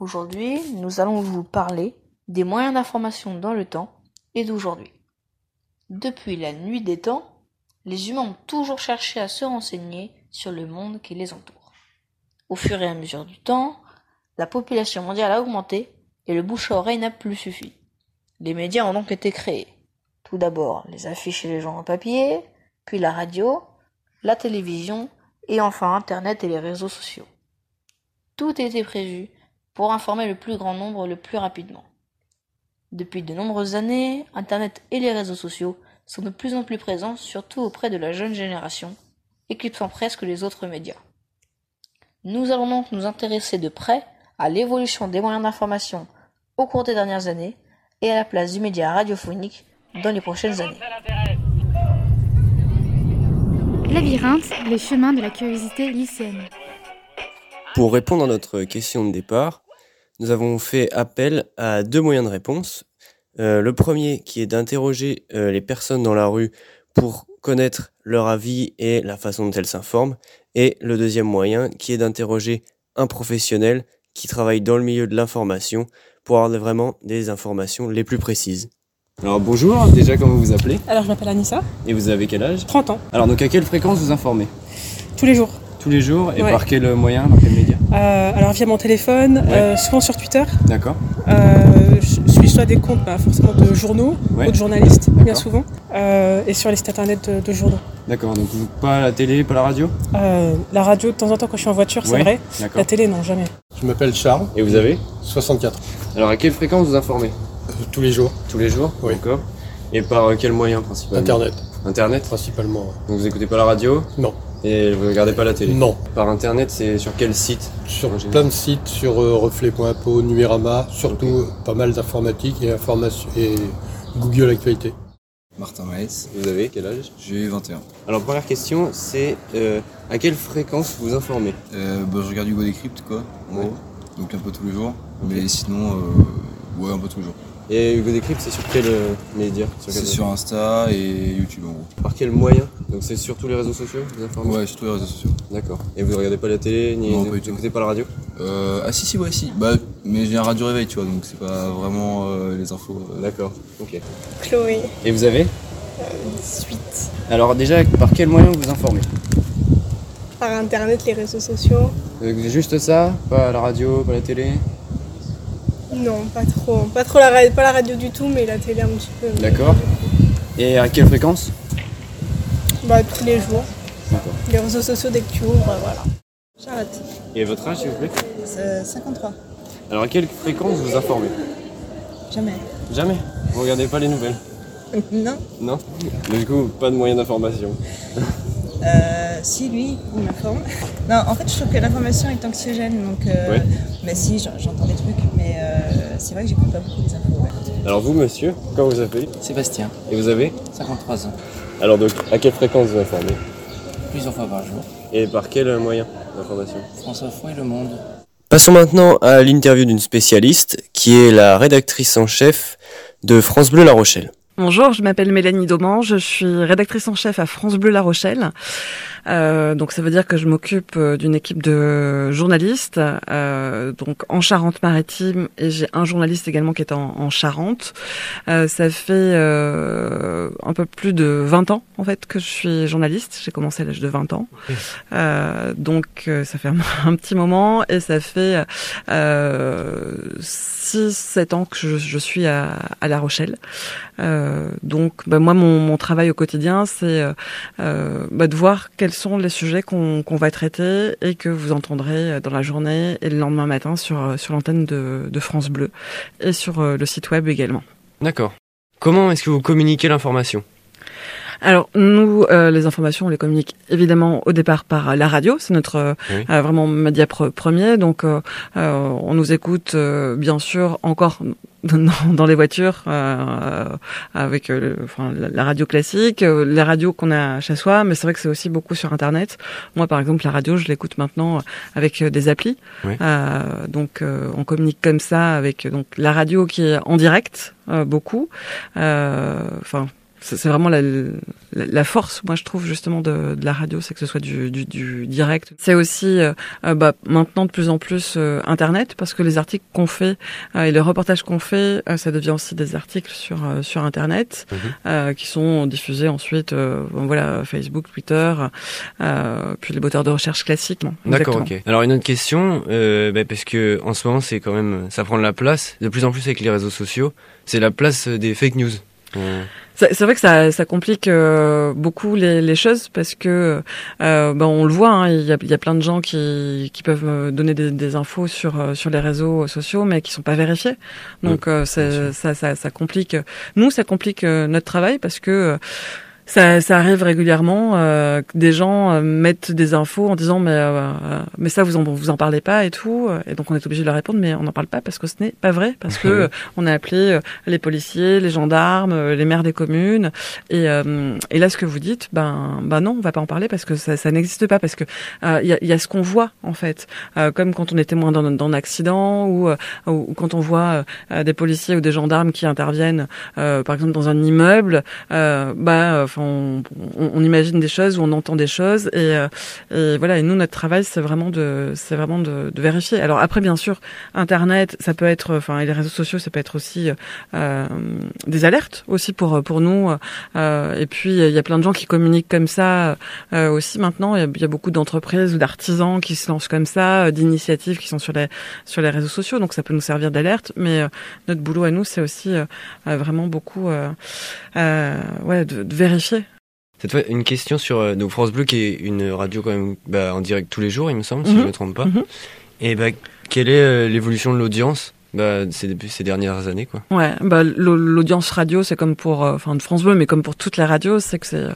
Aujourd'hui, nous allons vous parler des moyens d'information dans le temps et d'aujourd'hui. Depuis la nuit des temps, les humains ont toujours cherché à se renseigner sur le monde qui les entoure. Au fur et à mesure du temps, la population mondiale a augmenté et le bouche à oreille n'a plus suffi. Les médias ont donc été créés. Tout d'abord les affiches et les journaux papier, puis la radio, la télévision et enfin Internet et les réseaux sociaux. Tout était prévu pour informer le plus grand nombre le plus rapidement. Depuis de nombreuses années, Internet et les réseaux sociaux sont de plus en plus présents, surtout auprès de la jeune génération, éclipsant presque les autres médias. Nous allons donc nous intéresser de près à l'évolution des moyens d'information au cours des dernières années et à la place du média radiophonique dans les prochaines années. Labyrinthe, les chemins de la curiosité lycéenne. Pour répondre à notre question de départ, nous avons fait appel à deux moyens de réponse. Euh, le premier qui est d'interroger euh, les personnes dans la rue pour connaître leur avis et la façon dont elles s'informent. Et le deuxième moyen qui est d'interroger un professionnel qui travaille dans le milieu de l'information pour avoir vraiment des informations les plus précises. Alors bonjour, déjà comment vous vous appelez? Alors je m'appelle Anissa, Et vous avez quel âge? 30 ans, Alors donc à quelle fréquence vous informez? Tous les jours. Tous les jours et Ouais. par quel moyen, par quel média? Euh, alors via mon téléphone, Ouais. euh, souvent sur Twitter. D'accord Euh, je suis soit des comptes bah, forcément de journaux Ouais. ou de journalistes, bien souvent, euh, et sur les sites internet de, de journaux. D'accord, donc pas la télé, pas la radio? Euh, la radio de temps en temps quand je suis en voiture, c'est Ouais. vrai. D'accord. La télé, non, jamais. Je m'appelle Charles, Et vous avez? 64. Alors à quelle fréquence vous informez? Euh, tous les jours, Tous les jours? Oui. D'accord. Et par quel moyen principalement? Internet, Internet? Principalement. Donc vous écoutez pas la radio? Non, et vous regardez pas la télé non. Par Internet, c'est sur quel site Sur plein de sites, sur euh, reflet.info, Numérama, surtout euh, pas mal d'informatique et information et Google Actualité. Martin Maes, Vous avez quel âge? J'ai 21. Alors première question, c'est euh, à quelle fréquence vous informez? Euh, bah, je regarde Hugo Décrypte quoi, Ouais. donc un peu tous les jours. Mais sinon, euh, ouais, un peu tous les jours. Et Hugo Décrypte, c'est sur quel euh, média? C'est sur Insta et YouTube en gros. Par quel moyen? Donc c'est sur tous les réseaux sociaux vous informez Ouais, sur tous les réseaux sociaux. D'accord. Et vous regardez pas la télé ni Non, vous pas du tout. écoutez pas la radio Euh, ah si, si, ouais, si. Bah, mais j'ai un radio réveil, tu vois, donc c'est pas vraiment euh, les infos. euh. D'accord. Ok. Chloé, Et vous avez 18. Alors déjà, par quel moyen vous informez Par internet, les réseaux sociaux Euh, Juste ça Pas la radio, pas la télé Non, pas trop. Pas trop la, ra- pas la radio du tout, mais la télé un petit peu. D'accord. Et à quelle fréquence Bah, tous les jours. Les réseaux sociaux, dès que tu ouvres, voilà. Charlotte, Et votre âge, s'il vous plaît? Euh, 53. Alors à quelle fréquence vous informez? Jamais. Jamais? Vous regardez pas les nouvelles? Non Non? Du coup, pas de moyen d'information. euh, Si, lui, il m'informe. Non, en fait, je trouve que l'information est anxiogène, donc. Euh, Ouais. Mais si, j'en- j'entends des trucs, mais euh, c'est vrai que j'écoute pas beaucoup les infos. ouais. Alors vous, monsieur, comment vous appelez Sébastien, Et vous avez 53 ans, Alors donc, à quelle fréquence vous informez plusieurs fois par jour. Et par quel euh, moyen d'information François Foy, Le Monde. Passons maintenant à l'interview d'une spécialiste qui est la rédactrice en chef de France Bleu La Rochelle. Bonjour, je m'appelle Mélanie Domange, je suis rédactrice en chef à France Bleu La Rochelle. Euh, donc ça veut dire que je m'occupe euh, d'une équipe de journalistes euh, donc en Charente-Maritime et j'ai un journaliste également qui est en, en Charente. Euh, ça fait euh, un peu plus de 20 ans en fait que je suis journaliste, j'ai commencé à l'âge de 20 ans. Euh, donc ça fait un, un petit moment et ça fait euh, 6-7 ans que je, je suis à, à La Rochelle. Euh, donc, bah, moi, mon, mon travail au quotidien, c'est bah, de voir quels sont les sujets qu'on va traiter et que vous entendrez dans la journée et le lendemain matin sur, sur l'antenne de, de France Bleu et sur euh, le site web également. D'accord. Comment est-ce que vous communiquez l'information? Alors nous, euh, les informations, on les communique évidemment au départ par la radio, c'est notre euh, Oui. euh, vraiment média pre- premier. Donc euh, euh, on nous écoute euh, bien sûr encore dans, les voitures euh, avec euh, enfin, la, la radio classique, euh, les radios qu'on a chez soi, mais c'est vrai que c'est aussi beaucoup sur Internet. Moi par exemple la radio, je l'écoute maintenant avec des applis. Oui. Euh, donc euh, on communique comme ça avec donc la radio qui est en direct euh, beaucoup. Euh, Enfin c'est vraiment la, la, force, moi je trouve justement de, de la radio, c'est que ce soit du, du, du direct. C'est aussi euh, euh, bah, maintenant de plus en plus euh, Internet, parce que les articles qu'on fait et les reportages qu'on fait, ça devient aussi des articles sur sur Internet, mhm. qui sont diffusés ensuite, voilà, Facebook, Twitter, puis les moteurs de recherche classiques. D'accord, ok. Alors une autre question, bah, parce que en ce moment c'est quand même, ça prend de la place, de plus en plus avec les réseaux sociaux, c'est la place des fake news. C'est vrai que ça, ça complique euh, beaucoup les, les, choses parce que euh, ben on le voit, hein, il y, a, y, a, plein de gens qui, qui peuvent euh, donner des, des, infos sur euh, sur les réseaux sociaux mais qui sont pas vérifiés. Donc ça, ça, ça, complique. Nous, ça complique notre travail parce que ça, ça arrive régulièrement euh, des gens euh, mettent des infos en disant mais euh, mais ça vous en vous en parlez pas et tout. Et donc on est obligé de leur répondre mais on n'en parle pas parce que ce n'est pas vrai. Parce que on a appelé les policiers les gendarmes les maires des communes. Et et là ce que vous dites ben ben non on va pas en parler parce que ça, ça n'existe pas. Parce que il y a, y, a, ce qu'on voit en fait. Comme quand on est témoin d'un, d'un accident ou, ou quand on voit des policiers ou des gendarmes qui interviennent par exemple dans un immeuble bah on, imagine des choses ou on entend des choses et, euh, et voilà. Et nous, notre travail, c'est vraiment de, c'est vraiment de, vérifier. Alors après, bien sûr, Internet, ça peut être, enfin, et les réseaux sociaux, ça peut être aussi euh, des alertes aussi pour pour nous. Euh, et puis il y a plein de gens qui communiquent comme ça euh, aussi maintenant. Il y a, beaucoup d'entreprises ou d'artisans qui se lancent comme ça, euh, d'initiatives qui sont sur les sur les réseaux sociaux. Donc ça peut nous servir d'alerte. Mais notre boulot à nous, c'est aussi vraiment beaucoup ouais, de, de vérifier cette fois, une question sur euh, donc France Bleu, qui est une radio quand même bah, en direct tous les jours, il me semble, si je ne mhm. me trompe pas. Mhm. Et bah, quelle est euh, l'évolution de l'audience bah, ces, ces dernières années quoi? Ouais, bah, l'audience radio, c'est comme pour, euh, enfin France Bleu, mais comme pour toutes les radios, c'est que c'est,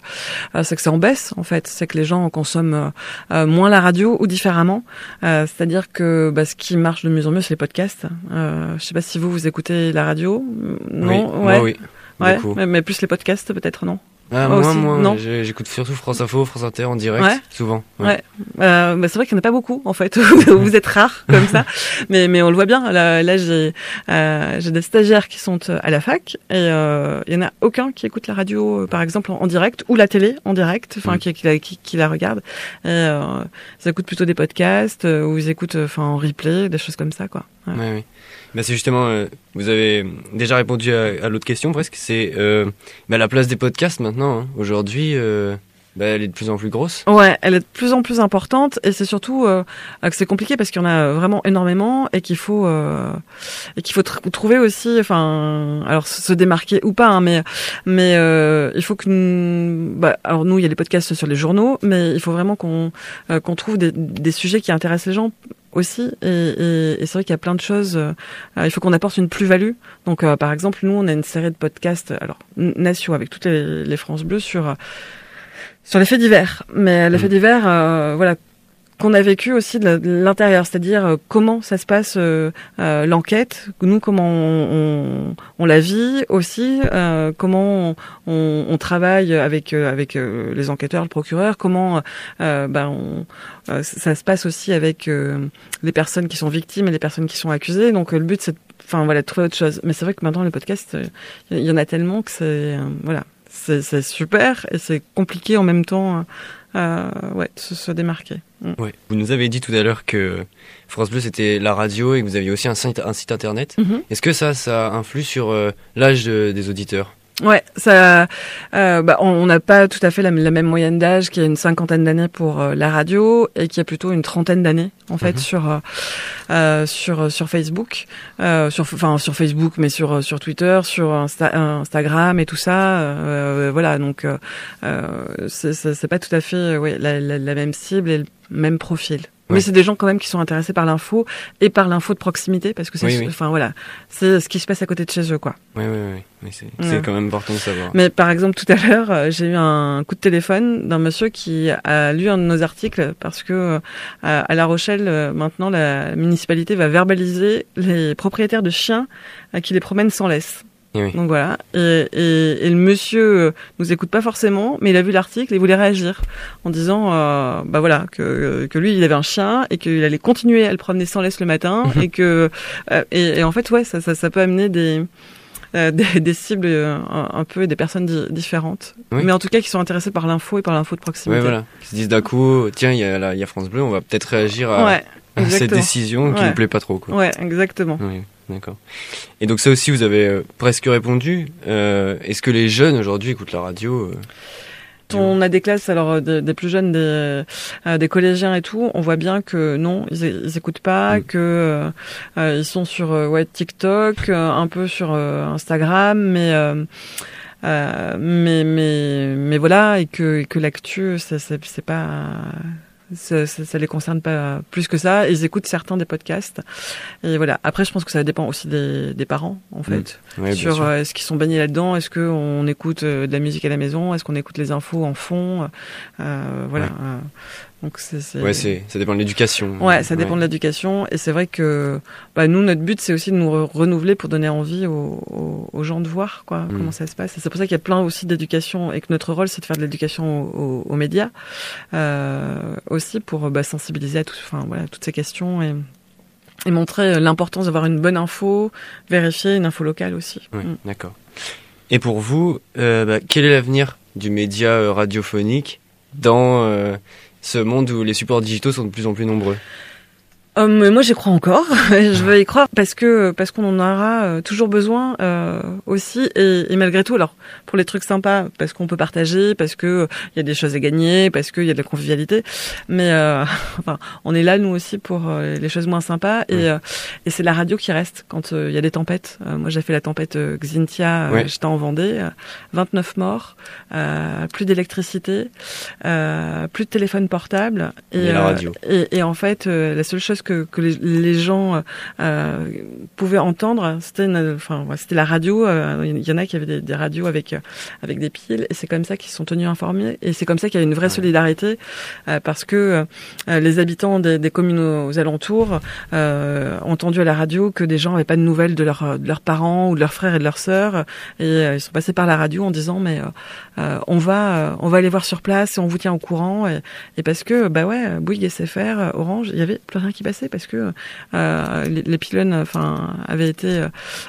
c'est que c'est en baisse en fait. C'est que les gens consomment moins la radio ou différemment. C'est-à-dire que bah, ce qui marche de mieux en mieux, c'est les podcasts. je sais pas si vous vous écoutez la radio. Non, ouais. oui. Ouais, mais plus les podcasts peut-être non? Ah, moi, moi, j'écoute surtout France Info, France Inter en direct, souvent. Ouais. Euh, bah, c'est vrai qu'il n'y en a pas beaucoup, en fait. Vous êtes rares comme ça, mais mais on le voit bien. Là, là j'ai euh, j'ai des stagiaires qui sont euh, à la fac et euh, il y en a aucun qui écoute la radio, euh, par exemple, en, direct ou la télé en direct, enfin mm. qui, qui, la, qui, qui, la regarde. Et, euh, ils écoutent plutôt des podcasts ou ils écoutent, enfin, en replay, des choses comme ça, quoi. Ouais. oui. Bah c'est justement, euh, vous avez déjà répondu à, à l'autre question presque, c'est euh, bah la place des podcasts maintenant. Hein. Aujourd'hui, euh, bah, elle est de plus en plus grosse. Ouais, elle est de plus en plus importante et c'est surtout euh, que c'est compliqué parce qu'il y en a vraiment énormément et qu'il faut euh, et qu'il faut trouver aussi, enfin, alors se démarquer ou pas, hein, mais mais euh, il faut que, bah, alors nous il y a des podcasts sur les journaux, mais il faut vraiment qu'on qu'on trouve des, des sujets qui intéressent les gens aussi. Et, et, et c'est vrai qu'il y a plein de choses. Euh, il faut qu'on apporte une plus-value. Donc, euh, par exemple, nous, on a une série de podcasts, alors nationaux avec toutes les, les France Bleues sur sur les faits divers. Mais les faits mmh. divers, euh, voilà, qu'on a vécu aussi de l'intérieur, c'est-à-dire euh, comment ça se passe euh, euh, l'enquête, nous comment on, on, la vit aussi, comment on, on, travaille avec avec les enquêteurs, le procureur, comment ben ça se passe aussi avec les personnes qui sont victimes et les personnes qui sont accusées. Donc le but c'est enfin voilà de trouver autre chose. Mais c'est vrai que maintenant les podcasts, il y en a tellement que c'est voilà c'est super et c'est compliqué en même temps euh, ouais, de se, démarquer. Mm. Ouais. Vous nous avez dit tout à l'heure que France Bleu c'était la radio et que vous aviez aussi un site, un site internet. Mm-hmm. Est-ce que ça, ça influe sur euh, l'âge des auditeurs? Ouais, ça, euh, bah, on n'a pas tout à fait la, même moyenne d'âge, qui a une cinquantaine d'années pour euh, la radio et qui a plutôt une trentaine d'années en fait mhm. sur euh, euh, sur sur Facebook, euh, sur enfin sur Facebook, mais sur sur Twitter, sur Instagram et tout ça. voilà, donc c'est pas tout à fait ouais, la, la, la même cible et le même profil. Mais c'est des gens quand même qui sont intéressés par l'info et par l'info de proximité parce que c'est, enfin voilà, c'est ce qui se passe à côté de chez eux, quoi. Oui, oui, oui. c'est, quand même important de savoir. Mais par exemple, tout à l'heure, euh, j'ai eu un coup de téléphone d'un monsieur qui a lu un de nos articles parce que euh, à La Rochelle, euh, maintenant, la municipalité va verbaliser les propriétaires de chiens qui les promènent sans laisse. Donc voilà. Et, et, et, le monsieur euh, nous écoute pas forcément, mais il a vu l'article et voulait réagir en disant, euh, bah voilà, que, que lui il avait un chien et qu'il allait continuer à le promener sans laisse le matin et que euh, et, et, en fait ouais, ça, ça, ça peut amener des des, des, cibles un, un, peu des personnes di différentes, oui. mais en tout cas qui sont intéressées par l'info et par l'info de proximité. Ouais, voilà. Qui se disent d'un coup, tiens, il y, a y a France Bleu, on va peut-être réagir à, ouais, à cette décision qui ouais. nous plaît pas trop. Quoi. Ouais, exactement. Oui, d'accord. Et donc ça aussi, vous avez euh, presque répondu. Euh, Est-ce que les jeunes aujourd'hui écoutent la radio euh on a des classes, alors des, des plus jeunes, des, euh, des collégiens et tout, on voit bien que non, ils, ils écoutent pas, mmh. que euh, ils sont sur ouais TikTok, un peu sur Instagram, mais mais mais mais voilà et que et que l'actu c'est pas ça, ça, ça, les concerne pas plus que ça. Ils écoutent certains des podcasts. Et voilà. Après, je pense que ça dépend aussi des, des parents, en fait. Mmh. Ouais, sur euh, est-ce qu'ils sont baignés là-dedans, est-ce qu'on écoute euh, de la musique à la maison, est-ce qu'on écoute les infos en fond? Euh, voilà. Ouais. Donc c'est, ouais, c'est, ça dépend de l'éducation. Ouais, ça dépend ouais. de l'éducation. Et c'est vrai que bah, nous, notre but, c'est aussi de nous re renouveler pour donner envie aux, aux, aux gens de voir quoi, mmh. comment ça se passe. Et c'est pour ça qu'il y a plein aussi d'éducation et que notre rôle, c'est de faire de l'éducation aux, aux, médias. Euh, aussi pour bah, sensibiliser à tout, enfin, voilà, toutes ces questions et, et montrer l'importance d'avoir une bonne info, vérifier une info locale aussi. Ouais, mmh. D'accord. Et pour vous, euh, bah, quel est l'avenir du média euh, radiophonique dans euh, ce monde où les supports digitaux sont de plus en plus nombreux Um, moi, j'y crois encore. je veux y croire parce que parce qu'on en aura euh, toujours besoin euh, aussi et, et, malgré tout. Alors pour les trucs sympas, parce qu'on peut partager, parce que il y a des choses à gagner, parce qu'il y a de la convivialité. Mais euh, enfin, on est là nous aussi pour euh, les choses moins sympas et, ouais. et c'est la radio qui reste quand il y a des tempêtes. moi, j'ai fait la tempête Xintia. Ouais. J'étais en Vendée, 29 morts, plus d'électricité, plus de téléphone portable et, la radio. Et en fait, la seule chose que, que les, les, gens euh, pouvaient entendre, c'était enfin c'était la radio. Euh, il y en a qui avaient des, des radios avec avec des piles, et c'est comme ça qu'ils sont tenus informés. Et c'est comme ça qu'il y a une vraie solidarité, euh, parce que euh, les habitants des, des, communes aux alentours euh, ont entendu à la radio que des gens n'avaient pas de nouvelles de, leur, de leurs parents ou de leurs frères et de leurs sœurs, et euh, ils sont passés par la radio en disant mais on va on va aller voir sur place et on vous tient au courant. Et, et parce que bah ouais, Bouygues, SFR, Orange, il y avait plus rien qui passait parce que euh, les, les, pylônes enfin avaient été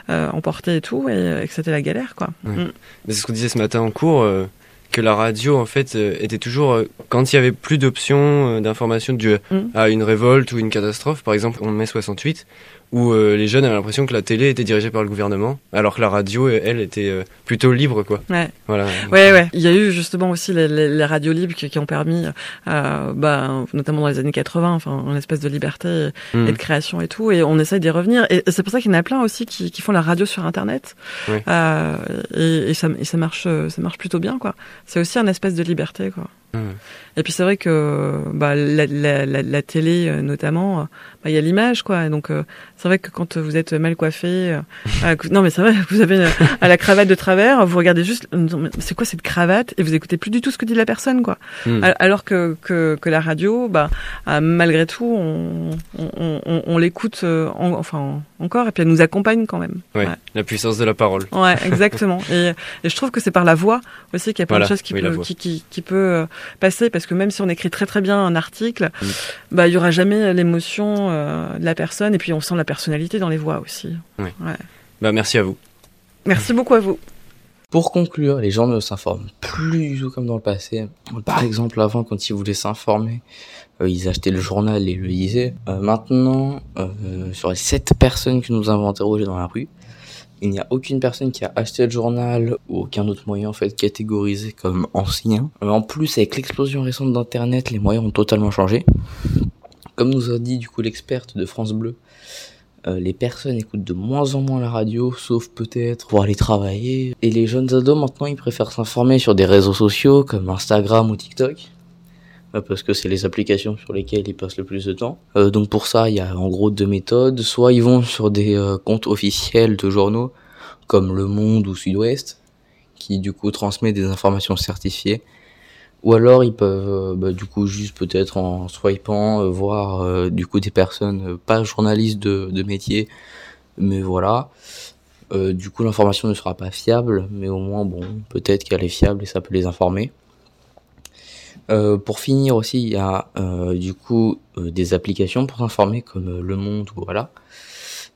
euh, emportés et tout et, et que c'était la galère quoi. Ouais. Mm. C'est ce qu'on disait ce matin en cours euh, que la radio en fait était toujours quand il y avait plus d'options d'information dues mm. à une révolte ou une catastrophe par exemple en mai 68 où euh, les jeunes avaient l'impression que la télé était dirigée par le gouvernement, alors que la radio, elle, était euh, plutôt libre, quoi. Ouais. Voilà. Ouais, ouais. Il y a eu justement aussi les, les, les radios libres qui, qui ont permis, euh, bah, notamment dans les années 80, enfin, une espèce de liberté mmh. et de création et tout, et on essaye d'y revenir. Et c'est pour ça qu'il y en a plein aussi qui, qui font la radio sur Internet, ouais. Euh, et, et, ça, et ça marche, ça marche plutôt bien, quoi. C'est aussi un espèce de liberté, quoi. Mmh. Et puis c'est vrai que bah, la, la, la, la télé notamment, il bah, y a l'image quoi. Et donc euh, c'est vrai que quand vous êtes mal coiffé, euh, non mais c'est vrai, vous avez à la cravate de travers, vous regardez juste, c'est quoi cette cravate? Et vous écoutez plus du tout ce que dit la personne quoi. Mm. Alors que, que, que la radio, bah euh, malgré tout, on, on, on, on l'écoute en, enfin encore et puis elle nous accompagne quand même. Ouais. La puissance de la parole. Ouais, exactement. et, et je trouve que c'est par la voix aussi qu'il y a plein voilà. de choses qui oui, peut qui, qui, qui peut passer parce que même si on écrit très très bien un article, mm. bah il y aura jamais l'émotion euh, de la personne et puis on sent la personnalité dans les voix aussi. Oui. Ouais. Bah merci à vous. Merci beaucoup à vous. Pour conclure, les gens ne s'informent plus du tout comme dans le passé. Par exemple, avant, quand ils voulaient s'informer, euh, ils achetaient le journal et le lisaient. Euh, maintenant, euh, sur les sept personnes que nous avons interrogées dans la rue, il n'y a aucune personne qui a acheté le journal ou aucun autre moyen en fait catégorisé comme ancien. En plus, avec l'explosion récente d'internet, les moyens ont totalement changé. Comme nous a dit du coup l'experte de France Bleu, euh, les personnes écoutent de moins en moins la radio, sauf peut-être pour aller travailler. Et les jeunes ados maintenant, ils préfèrent s'informer sur des réseaux sociaux comme Instagram ou TikTok parce que c'est les applications sur lesquelles ils passent le plus de temps. Euh, donc pour ça, il y a en gros deux méthodes. Soit ils vont sur des euh, comptes officiels de journaux, comme Le Monde ou Sud-Ouest, qui du coup transmet des informations certifiées. Ou alors ils peuvent bah, du coup juste peut-être en swipant euh, voir du coup des personnes pas journalistes de, de métier, mais voilà. du coup l'information ne sera pas fiable, mais au moins bon peut-être qu'elle est fiable et ça peut les informer. Euh, pour finir aussi, il y a euh, du coup euh, des applications pour s'informer comme Le Monde ou voilà.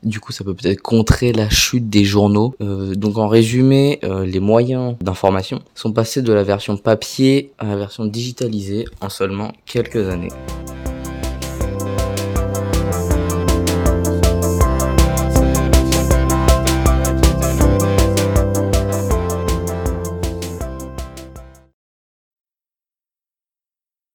Du coup, ça peut peut-être contrer la chute des journaux. Euh, donc en résumé, euh, les moyens d'information sont passés de la version papier à la version digitalisée en seulement quelques années.